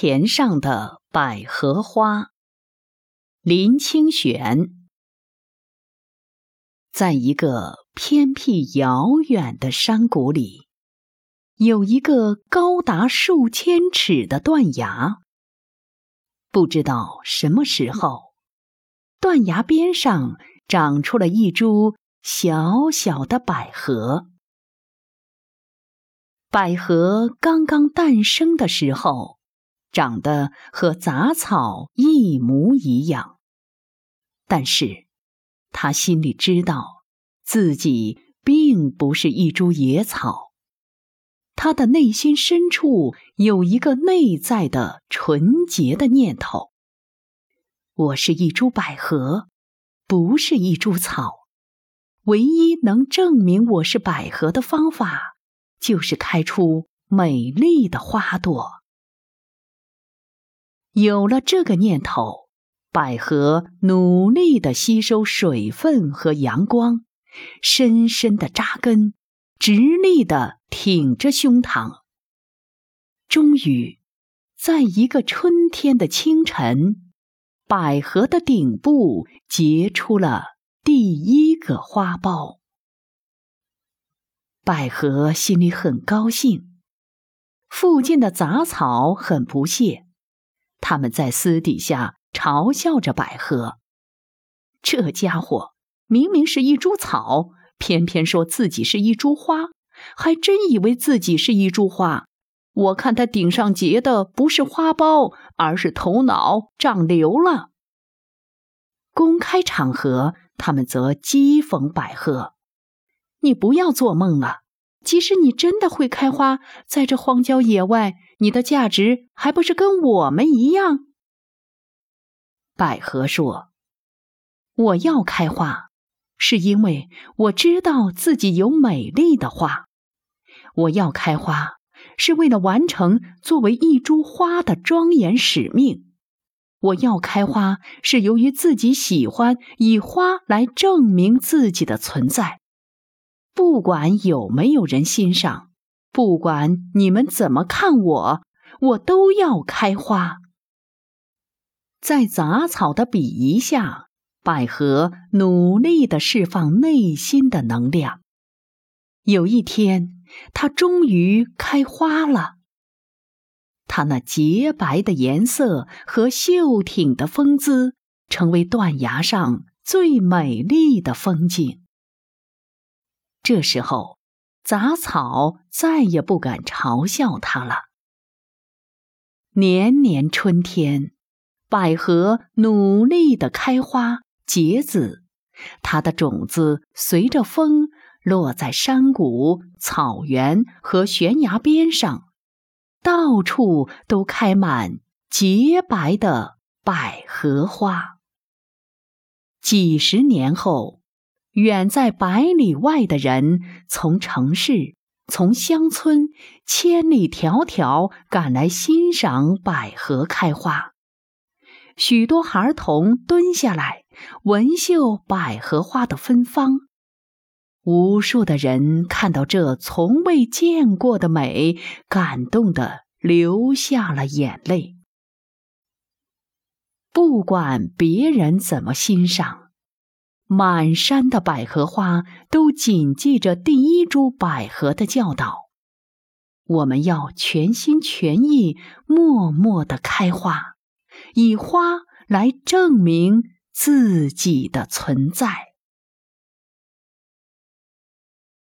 田上的百合花，林清玄。在一个偏僻遥远的山谷里，有一个高达数千尺的断崖。不知道什么时候，断崖边上长出了一株小小的百合。百合刚刚诞生的时候，长得和杂草一模一样。但是，他心里知道，自己并不是一株野草。他的内心深处有一个内在的纯洁的念头：我是一株百合，不是一株草。唯一能证明我是百合的方法。就是开出美丽的花朵。有了这个念头，百合努力的吸收水分和阳光，深深的扎根，直立的挺着胸膛。终于，在一个春天的清晨，百合的顶部结出了第一个花苞。百合心里很高兴，附近的杂草很不屑，他们在私底下嘲笑着百合：“这家伙明明是一株草，偏偏说自己是一株花，还真以为自己是一株花。我看他顶上结的不是花苞，而是头脑长瘤了。”公开场合，他们则讥讽百合。你不要做梦了！即使你真的会开花，在这荒郊野外，你的价值还不是跟我们一样？百合说：“我要开花，是因为我知道自己有美丽的花。我要开花，是为了完成作为一株花的庄严使命。我要开花，是由于自己喜欢以花来证明自己的存在。”不管有没有人欣赏，不管你们怎么看我，我都要开花。在杂草的鄙夷下，百合努力的释放内心的能量。有一天，它终于开花了。它那洁白的颜色和秀挺的风姿，成为断崖上最美丽的风景。这时候，杂草再也不敢嘲笑它了。年年春天，百合努力的开花结籽，它的种子随着风落在山谷、草原和悬崖边上，到处都开满洁白的百合花。几十年后。远在百里外的人，从城市、从乡村，千里迢迢赶来欣赏百合开花。许多孩童蹲下来闻嗅百合花的芬芳。无数的人看到这从未见过的美，感动的流下了眼泪。不管别人怎么欣赏。满山的百合花都谨记着第一株百合的教导：我们要全心全意、默默的开花，以花来证明自己的存在。